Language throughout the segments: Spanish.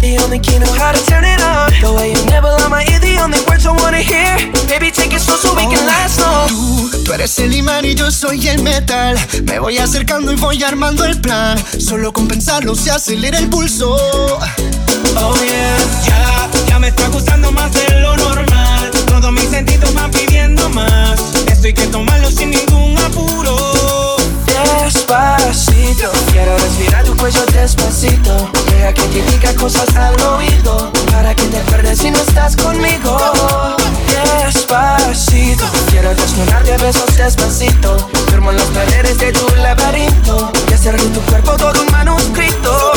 Got the only key, know how to turn it on. The way you never lie my ear, the only words I wanna hear. Baby, take it slow so we can last long. Tú, tú eres el imán y yo soy el metal. Me voy acercando y voy armando el plan. Solo con pensarlo se acelera el pulso. Oh yeah, ya, ya me está gustando más de lo normal. Todos mis sentidos van pidiendo más. Esto hay que tomarlo sin ningún apuro. Despacito, quiero respirar tu cuello despacito. Deja que te diga cosas al oído. Para que te acuerdes si no estás conmigo. Despacito, quiero desnudarte a besos despacito. Firmo en las paredes de tu laberinto. Y hacer tu cuerpo todo un manuscrito.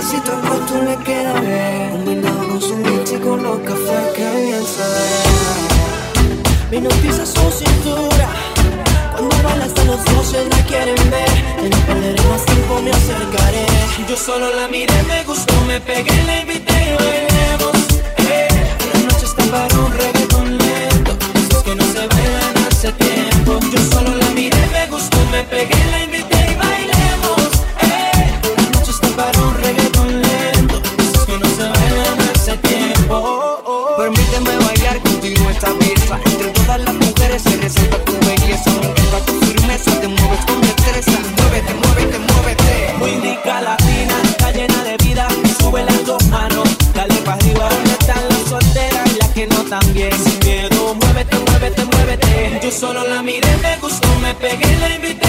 Necesito algo, tú le queda bien Combinado con su leche y con los cafés que bien sabe Mi no pisa su cintura. Cuando baila hasta los doce la quieren ver. Ya no perderé más tiempo, me acercaré. Yo solo la miré, me gustó, me pegué, la invité y bailemos. Eh. La noche está para un reggaeton lento. Cosas que no se bailan hace tiempo. Yo solo la miré, me gustó, me pegué, la invité Solo la miré, me gustó, me pegué, la invité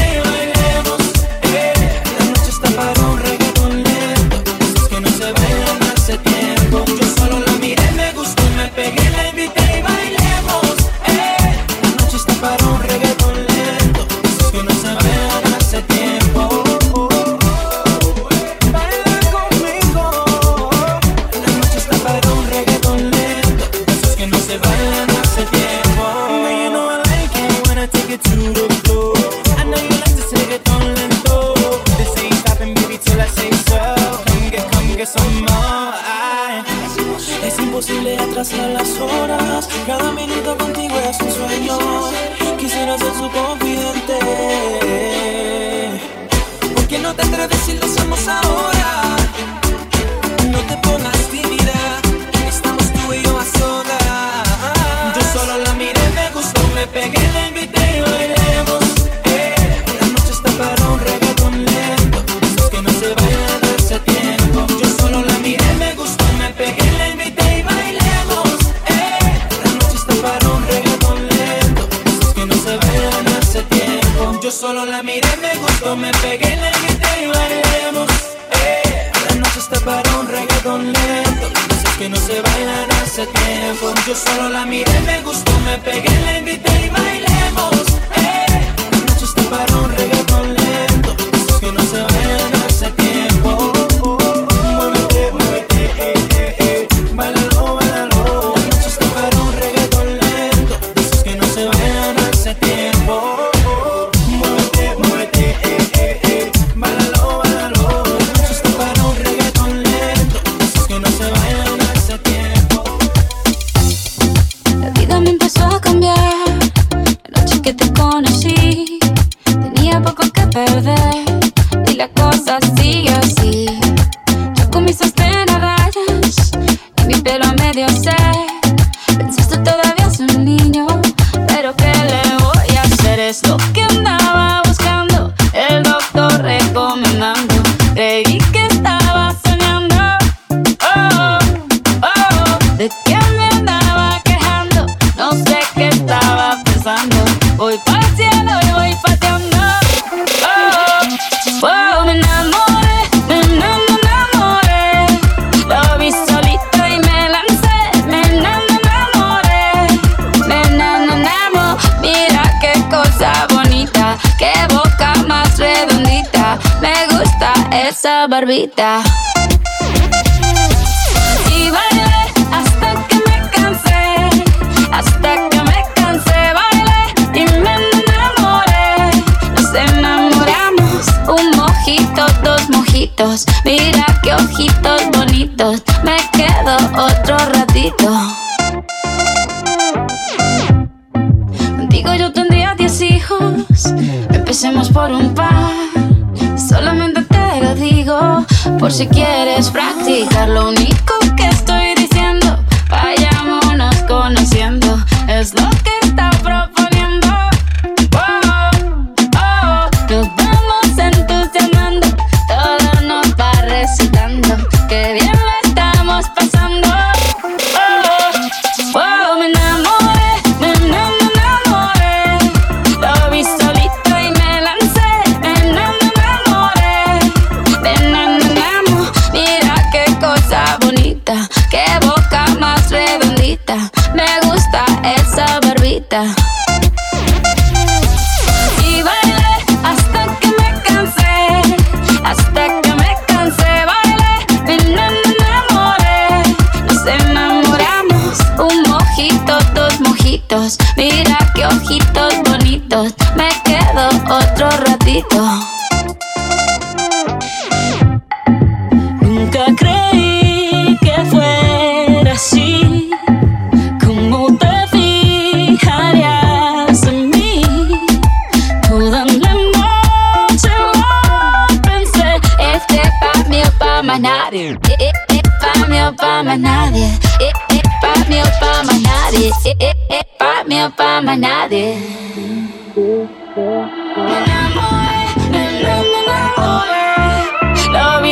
bonita, qué boca más redondita, me gusta esa barbita. Y bailé hasta que me cansé, hasta que me cansé, bailé y me enamoré. Nos enamoramos, un mojito, dos mojitos, mira qué ojitos bonitos, me quedo otro ratito. Digo yo te empecemos por un par. Solamente te lo digo, por si quieres practicar. Lo único que estoy diciendo, vayámonos conociendo, es lo que está propio. Nunca creí que fuera así. Como te fijarías en mí? Toda la noche lo pensé. Este es pa' mí o pa' más nadie. Este pa' mí o pa' más nadie. Este es pa' mí o pa' más nadie. Este es pa' mí o pa' más nadie.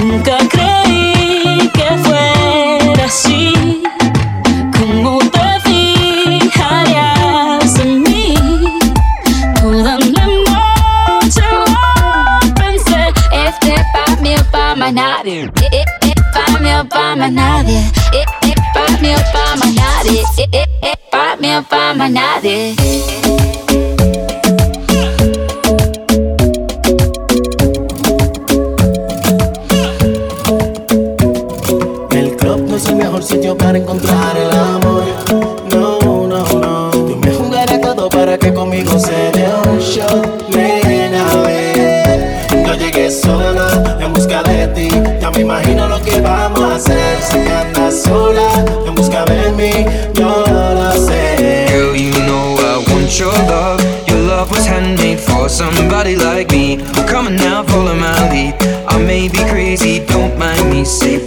Nunca creí que fuera así. Como te fijarías en mí. Toda la noche lo pensé. Este pa' mí o pa' más nadie. Este pa' mí o pa' más nadie. Este pa' mí o pa' más nadie. Este pa' mí o pa' más nadie. para encontrar el amor. No, no, no. Yo me jugaré todo para que conmigo se dé un shot. Nena, ven. Yo llegué solo en busca de ti. Ya me imagino lo que vamos a hacer. Si andas sola en busca de mí, yo lo sé. Girl, you know I want your love. Your love was handmade for somebody like me. Come on now, follow my lead. I may be crazy, don't mind me. Say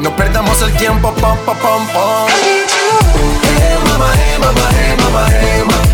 No perdamos el tiempo, pom, pom, pom, pom. Hey, mama, hey, mama, hey, mama, hey.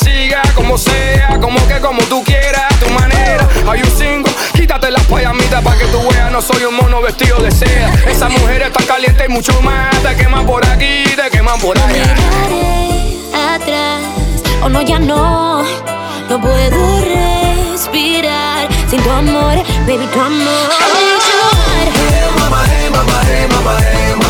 siga, como sea, como que como tú quieras, a tu manera. Hay un single, quítate las payamitas para que tú veas, no soy un mono vestido de seda. Esa mujer está caliente y mucho más, te queman por aquí, te queman por allá. No atrás, o oh no, ya no, no puedo respirar sin tu amor, baby, tu amor. Hey, mama, hey, mama, hey, mama,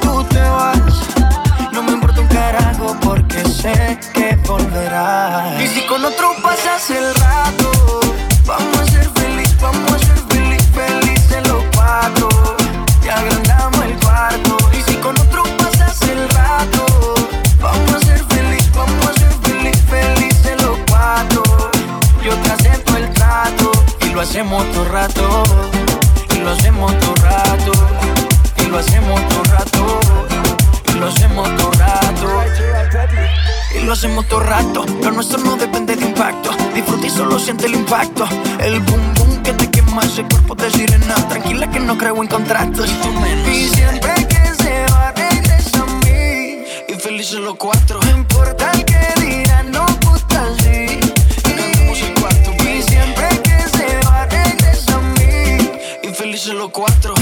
te vas. No me importa un carajo porque sé que volverás. Y si con otro pasas el rato, vamos a ser feliz, vamos a ser feliz, felices los cuatro. Y agrandamos el cuarto. Y si con otro pasas el rato, vamos a ser feliz, vamos a ser feliz, felices los cuatro. Yo te acepto el trato y lo hacemos todo rato. Y lo hacemos todo rato. Y lo hacemos todo rato. Y lo hacemos todo rato. Y lo hacemos todo rato. Lo nuestro no depende de impacto. Disfruta y solo siente el impacto. El boom boom que te quema ese cuerpo de sirena. Tranquila que no creo en contratos. Y siempre que se va, regresa a mí. Y felices los cuatro. No importa el que dirán, no gusta así. Y siempre que se va, regresa a mí. Y felices los cuatro.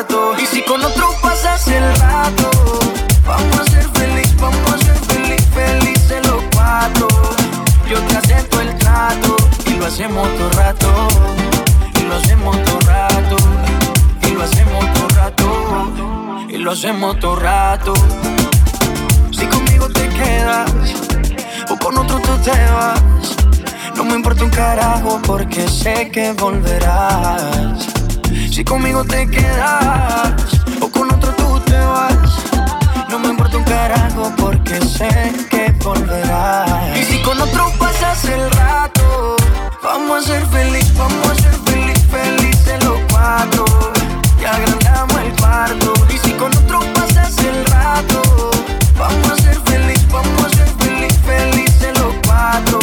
Y si con otro pasas el rato, vamos a ser feliz, vamos a ser feliz, felices los cuatro. Yo te acepto el trato y lo hacemos todo rato. Y lo hacemos todo rato. Y lo hacemos todo rato. Y lo hacemos todo rato. Si conmigo te quedas o con otro tú te vas. No me importa un carajo porque sé que volverás. Si conmigo te quedas o con otro tú te vas. No me importa un carajo porque sé que volverás. Y si con otro pasas el rato, vamos a ser feliz, vamos a ser feliz, felices los cuatro. Y agrandamos el cuarto. Y si con otro pasas el rato, vamos a ser feliz, vamos a ser feliz, felices los cuatro.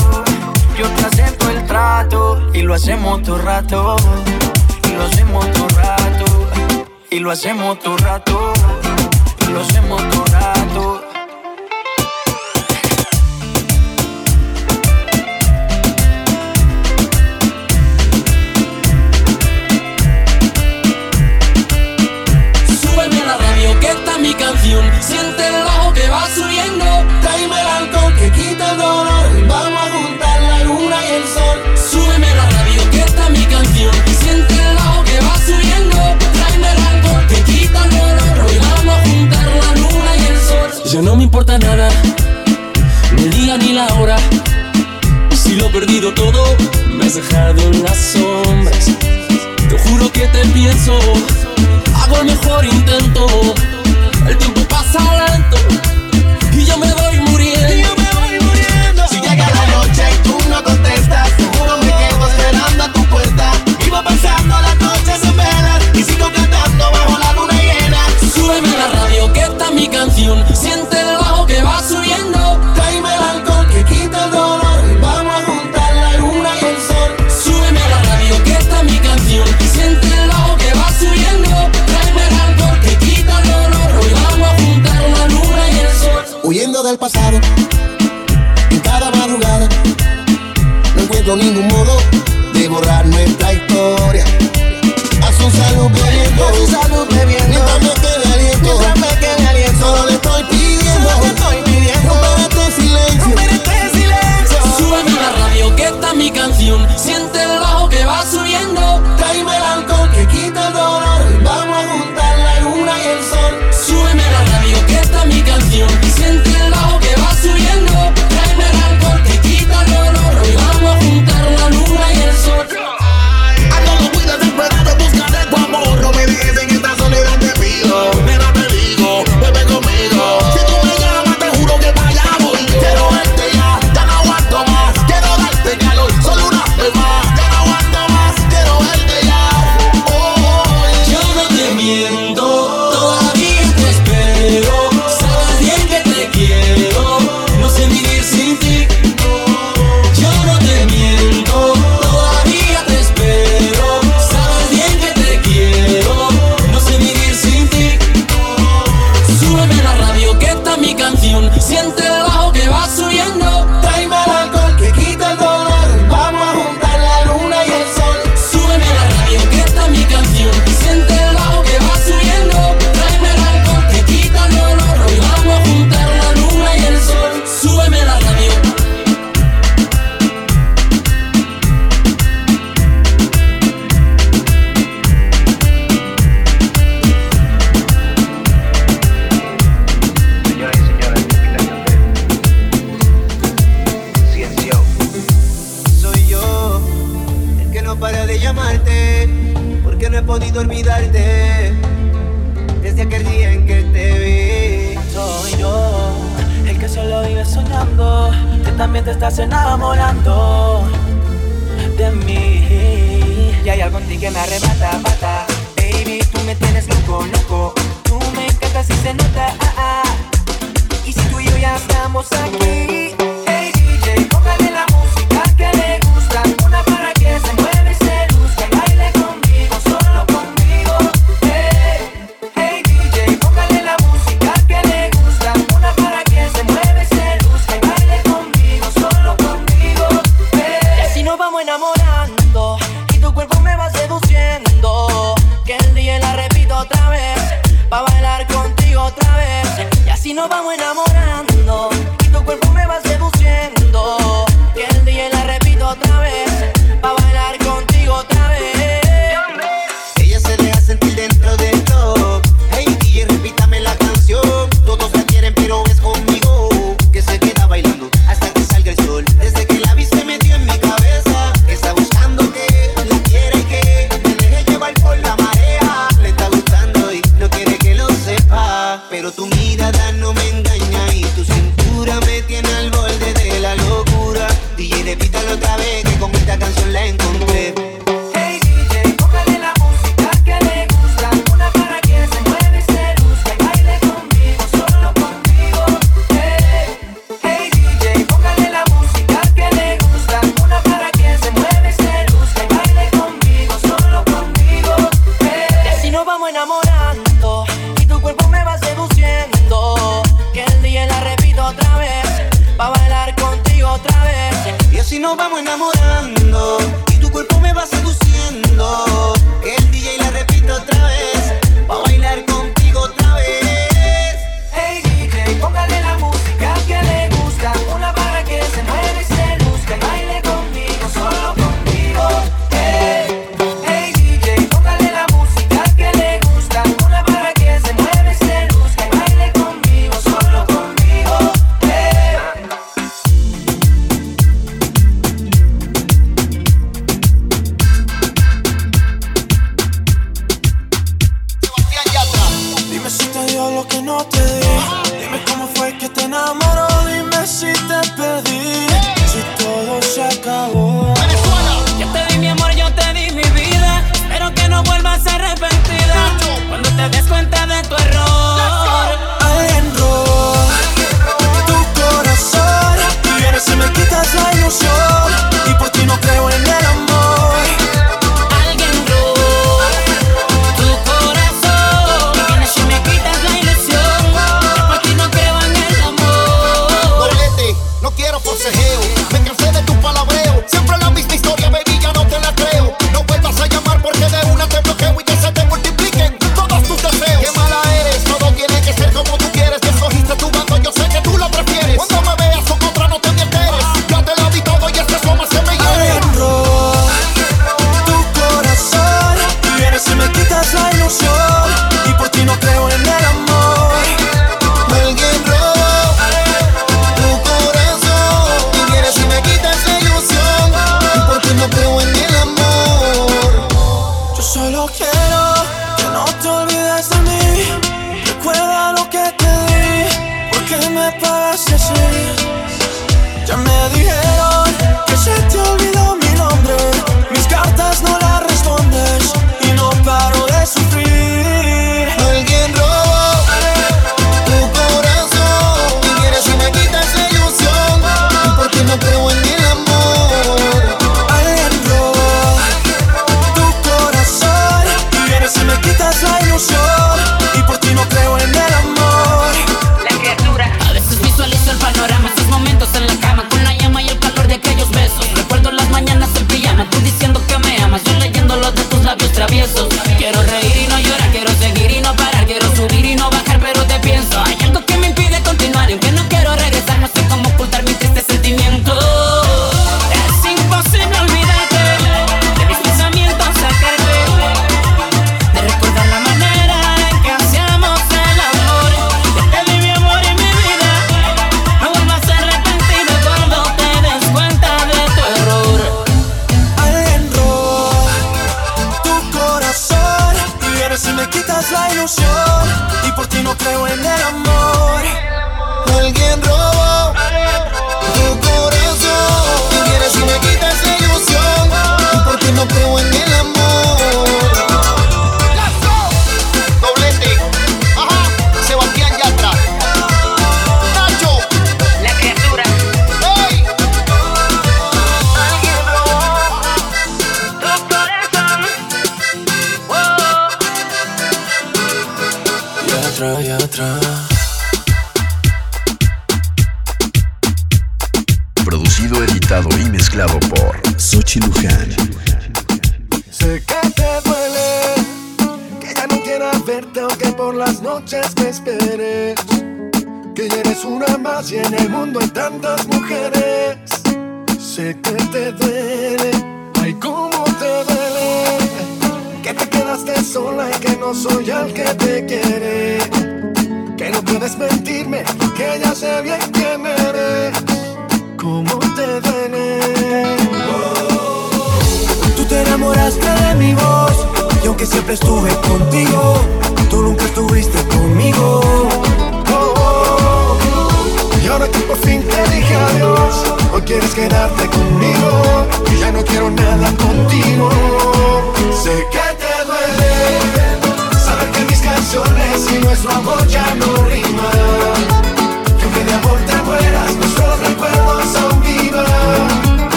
Yo te acepto el trato y lo hacemos todo rato. Lo hacemos todo rato. Y lo hacemos todo rato. Y lo hacemos todo rato. Súbeme a la radio que está mi canción. Siente el bajo que va subiendo. Tráeme el alcohol que quita el dolor. Vamos a juntar la luna y el sol. Súbeme a la radio que está mi canción. No me importa nada, ni el día ni la hora. Si lo he perdido todo, me has dejado en las sombras. Te juro que te pienso, hago el mejor intento. El tiempo pasa lento y yo me doy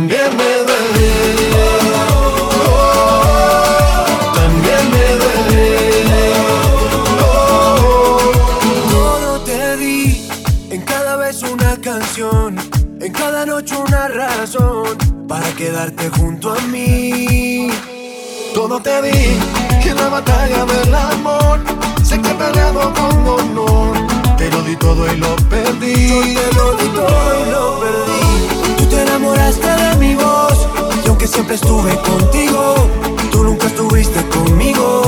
También me duele. También me duele. Todo te di, en cada vez una canción, en cada noche una razón para quedarte junto a mí. Todo te di, que en la batalla del amor, sé que he peleado con honor. Te di todo y lo perdí. Yo te lo di todo y lo perdí te enamoraste de mi voz. Y aunque siempre estuve contigo, tú nunca estuviste conmigo.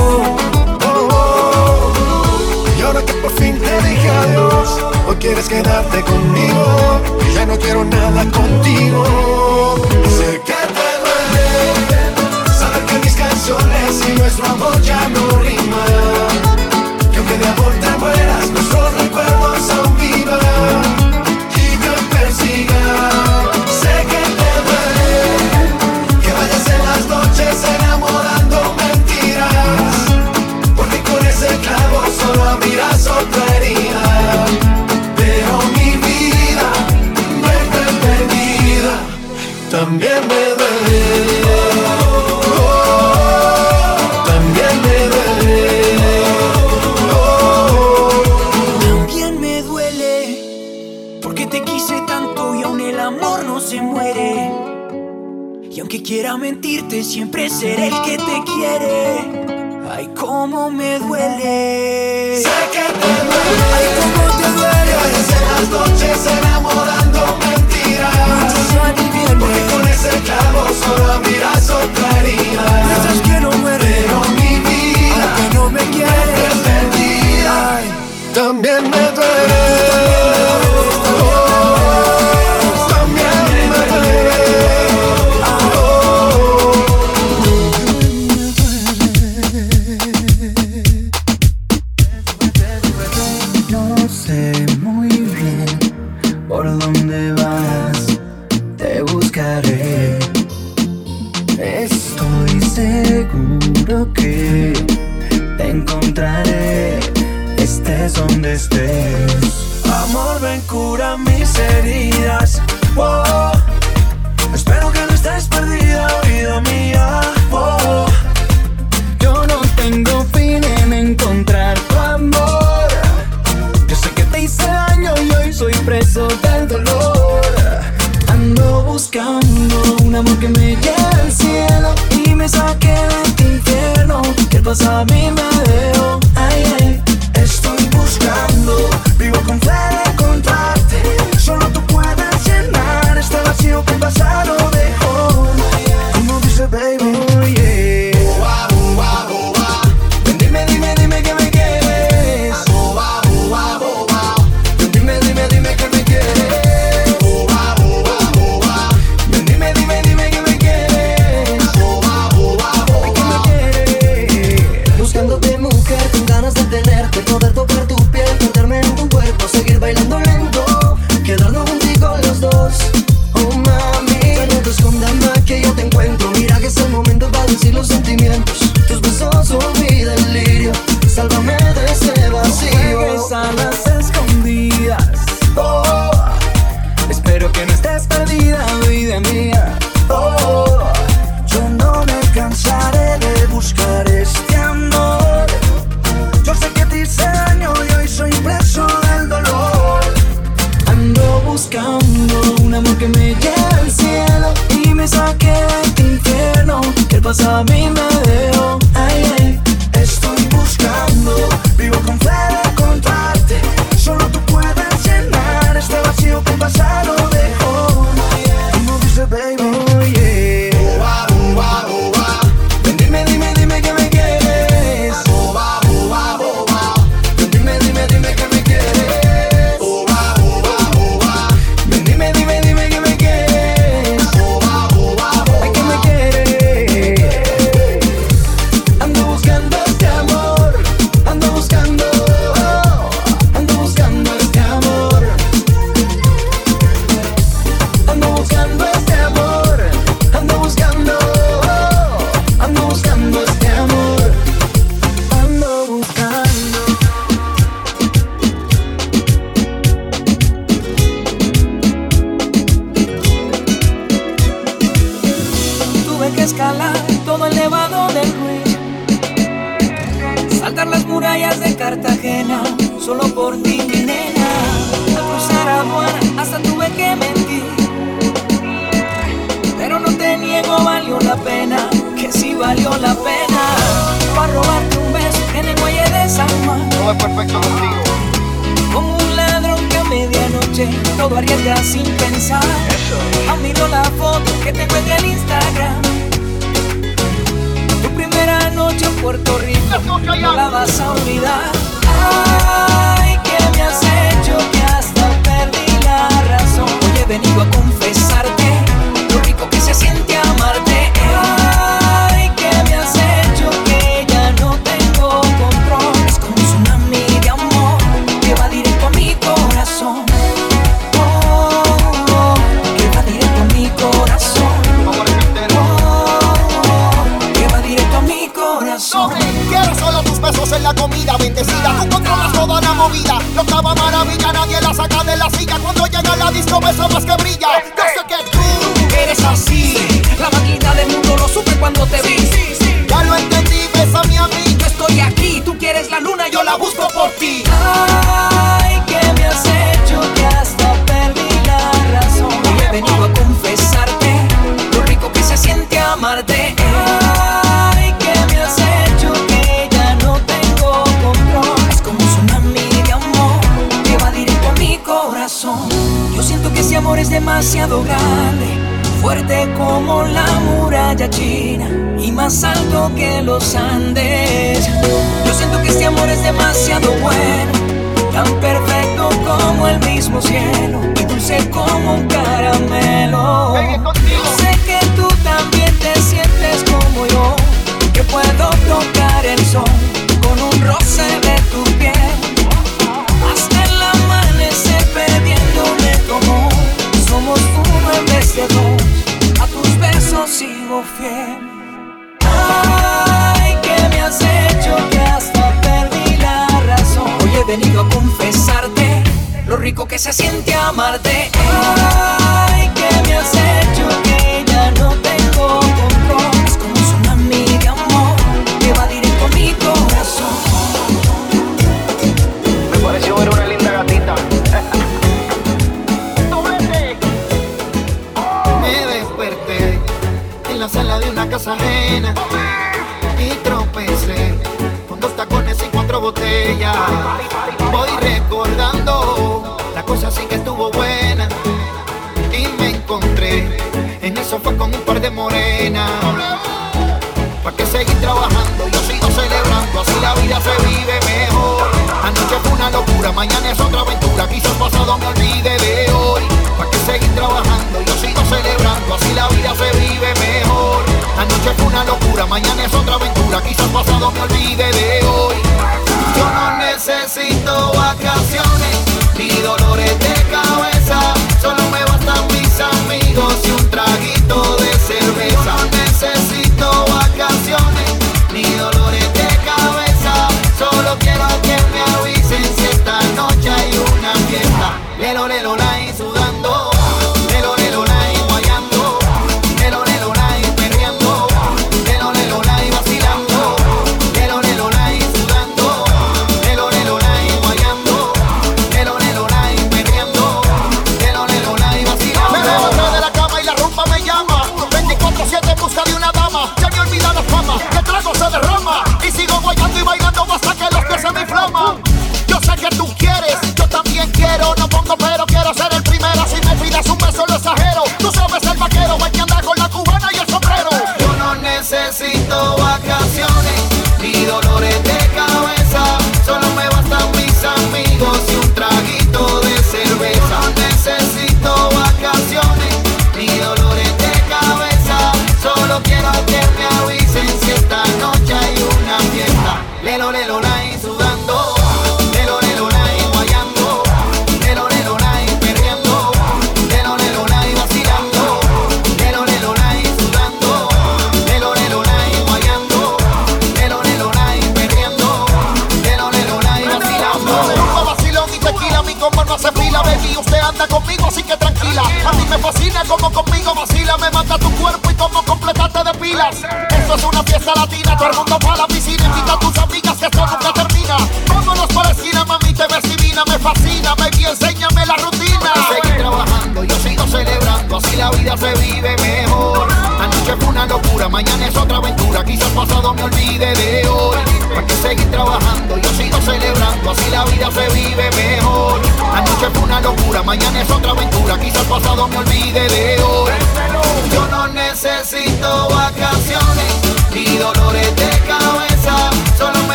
Y ahora que por fin te dije adiós, hoy quieres quedarte conmigo. Y ya no quiero nada contigo. Sé que te duele saber que mis canciones y nuestro amor ya no riman. Que aunque de amor te muera mentirte, siempre seré el que te quiere. Ay, cómo me duele. Sé que te duele. Ay, cómo te duele. Pasé las noches enamorando mentiras. todo arriesga sin pensar. Aún ah, miro la foto que tengo en el Instagram. Tu primera noche en Puerto Rico, no la vas a olvidar. Ay, que me has hecho que hasta perdí la razón. Hoy he venido a confesar. visto beso más que brilla. Este. Yo sé que tú eres así. La máquina del mundo lo supe cuando te vi. demasiado grande, fuerte como la muralla china y más alto que los Andes. Yo siento que este amor es demasiado bueno, tan perfecto como el mismo cielo y dulce como un caramelo. Sé que tú también te sientes como yo, que puedo tocar el sol a tus besos sigo fiel. Ay, que me has hecho que hasta perdí la razón. Hoy he venido a confesarte lo rico que se siente amarte. Ay, y tropecé con dos tacones y cuatro botellas. Voy recordando la cosa sí que estuvo buena y me encontré en el sofá con un par de morenas. ¿Para que seguir trabajando? Yo sigo celebrando, así la vida se vive mejor. Anoche fue una locura, mañana es otra aventura, quizás pasado me olvide de hoy. ¿Para que seguir trabajando? Yo sigo celebrando, así la vida se vive mejor noche fue una locura, mañana es otra aventura, quizás pasado me olvide de hoy. Yo no necesito vacaciones ni dolores de cabeza, solo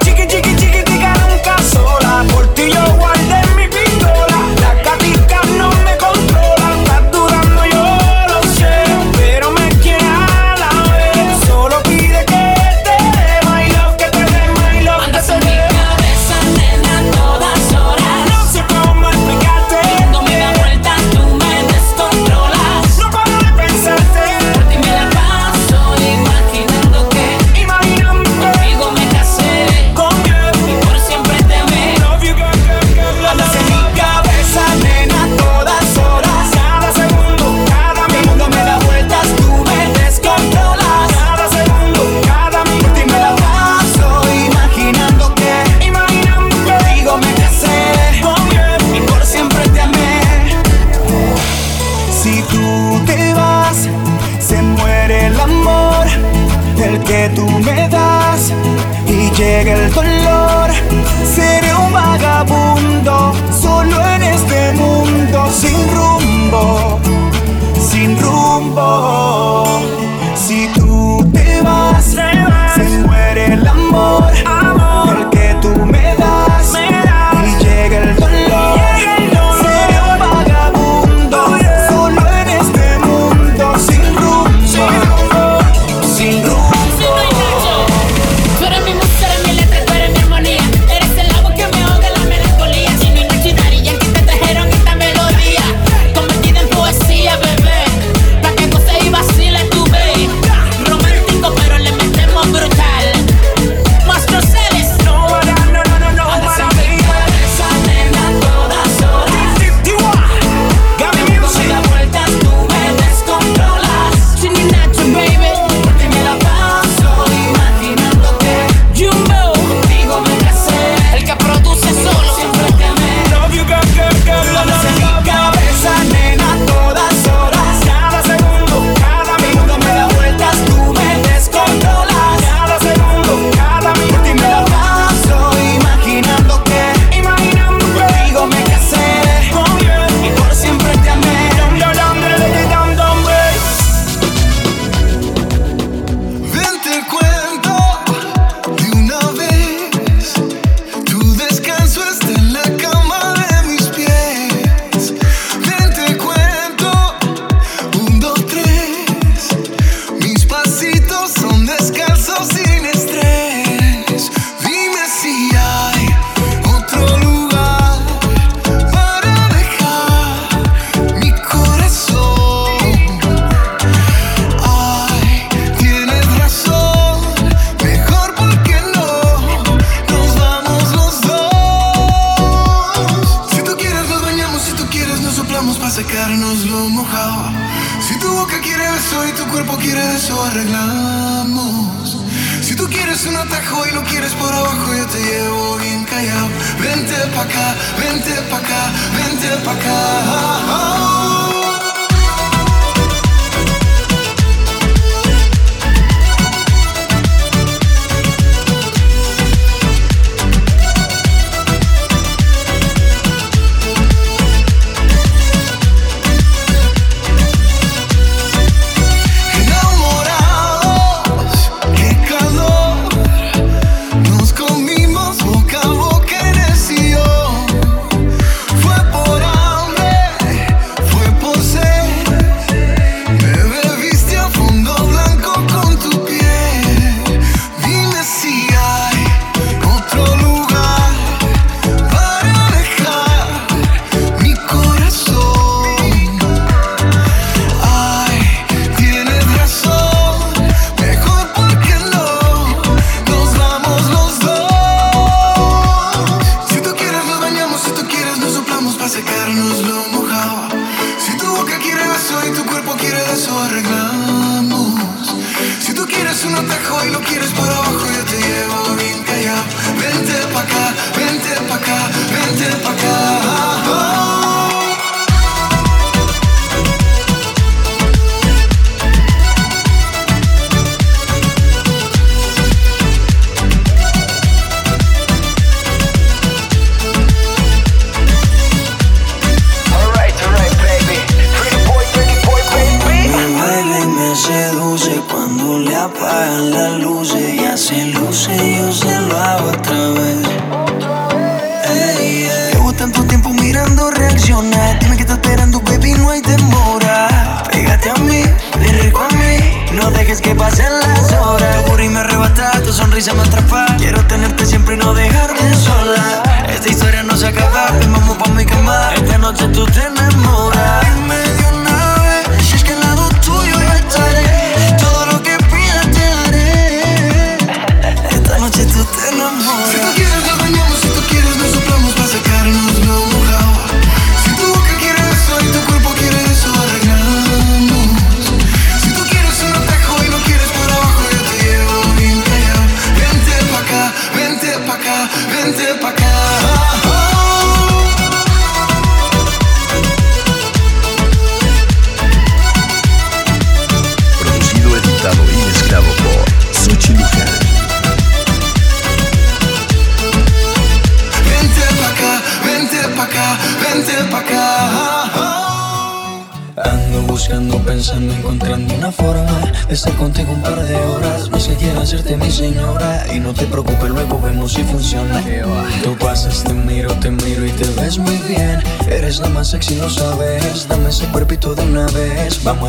Chicken, chicken.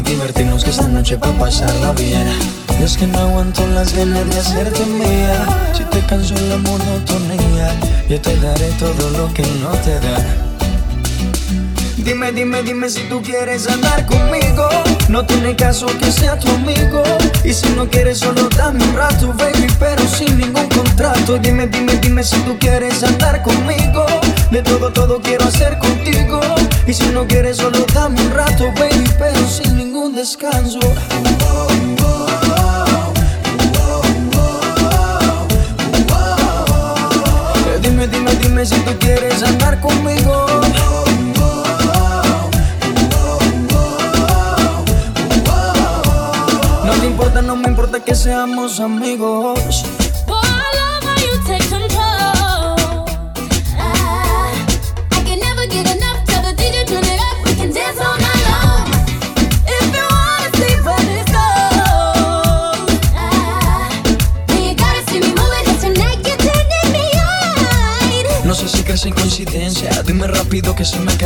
divertirnos que esta noche pa' pasarla bien y es que no aguanto las ganas de hacerte mía Si te canso la monotonía Yo te daré todo lo que no te da Dime, dime, dime si tú quieres andar conmigo. No tiene caso que sea tu amigo. Y si no quieres, solo dame un rato, baby, pero sin ningún contrato. Dime, dime, dime si tú quieres andar conmigo. De todo, todo quiero hacer contigo. Y si no quieres, solo dame un rato, baby, pero sin ningún contrato descanso. Eh, dime, dime, dime si tú quieres andar conmigo. No te importa, no me importa que seamos amigos.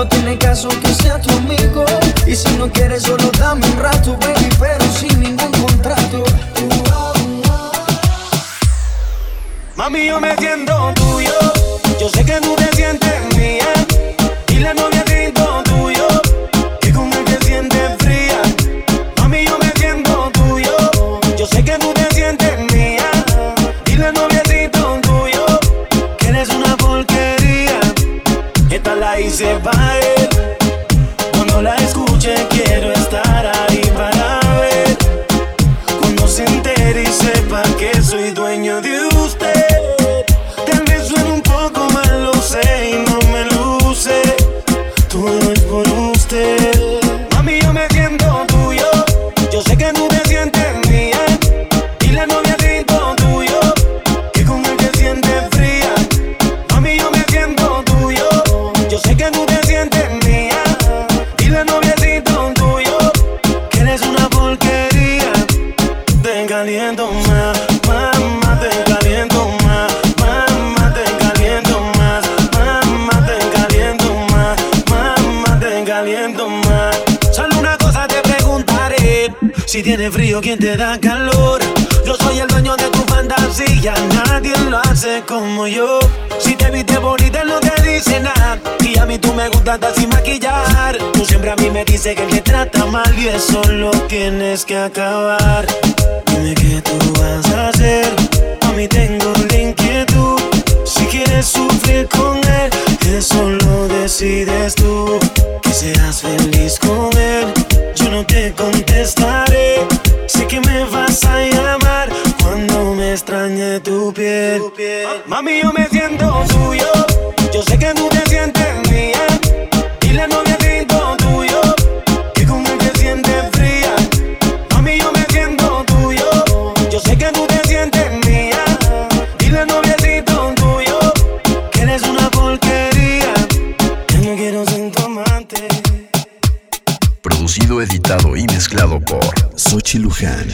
No tiene caso que sea tu amigo. Y si no quieres, solo dame un rato, baby, pero sin ningún contrato. Mami, yo me siento tuyo. Yo sé que tú te sientes se y sepa que soy dueño de usted. Tal vez suene un poco mal, lo sé y no me luce. Todo tiene frío, ¿quién te da calor? Yo soy el dueño de tu fantasía, nadie lo hace como yo. Si te viste bonita, no te dice nada. Y a mí tú me gustas sin maquillar. Tú siempre a mí me dices que te trata mal y eso lo tienes que acabar. Dime qué tú vas a hacer. A mí tengo la inquietud. Quieres sufrir con él, eso lo decides tú. Que seas feliz con él, yo no te contestaré. Sé que me vas a llamar cuando me extrañe tu piel. Mami, yo me siento tuyo. Yo sé que tú te editado y mezclado por Sochi Luján.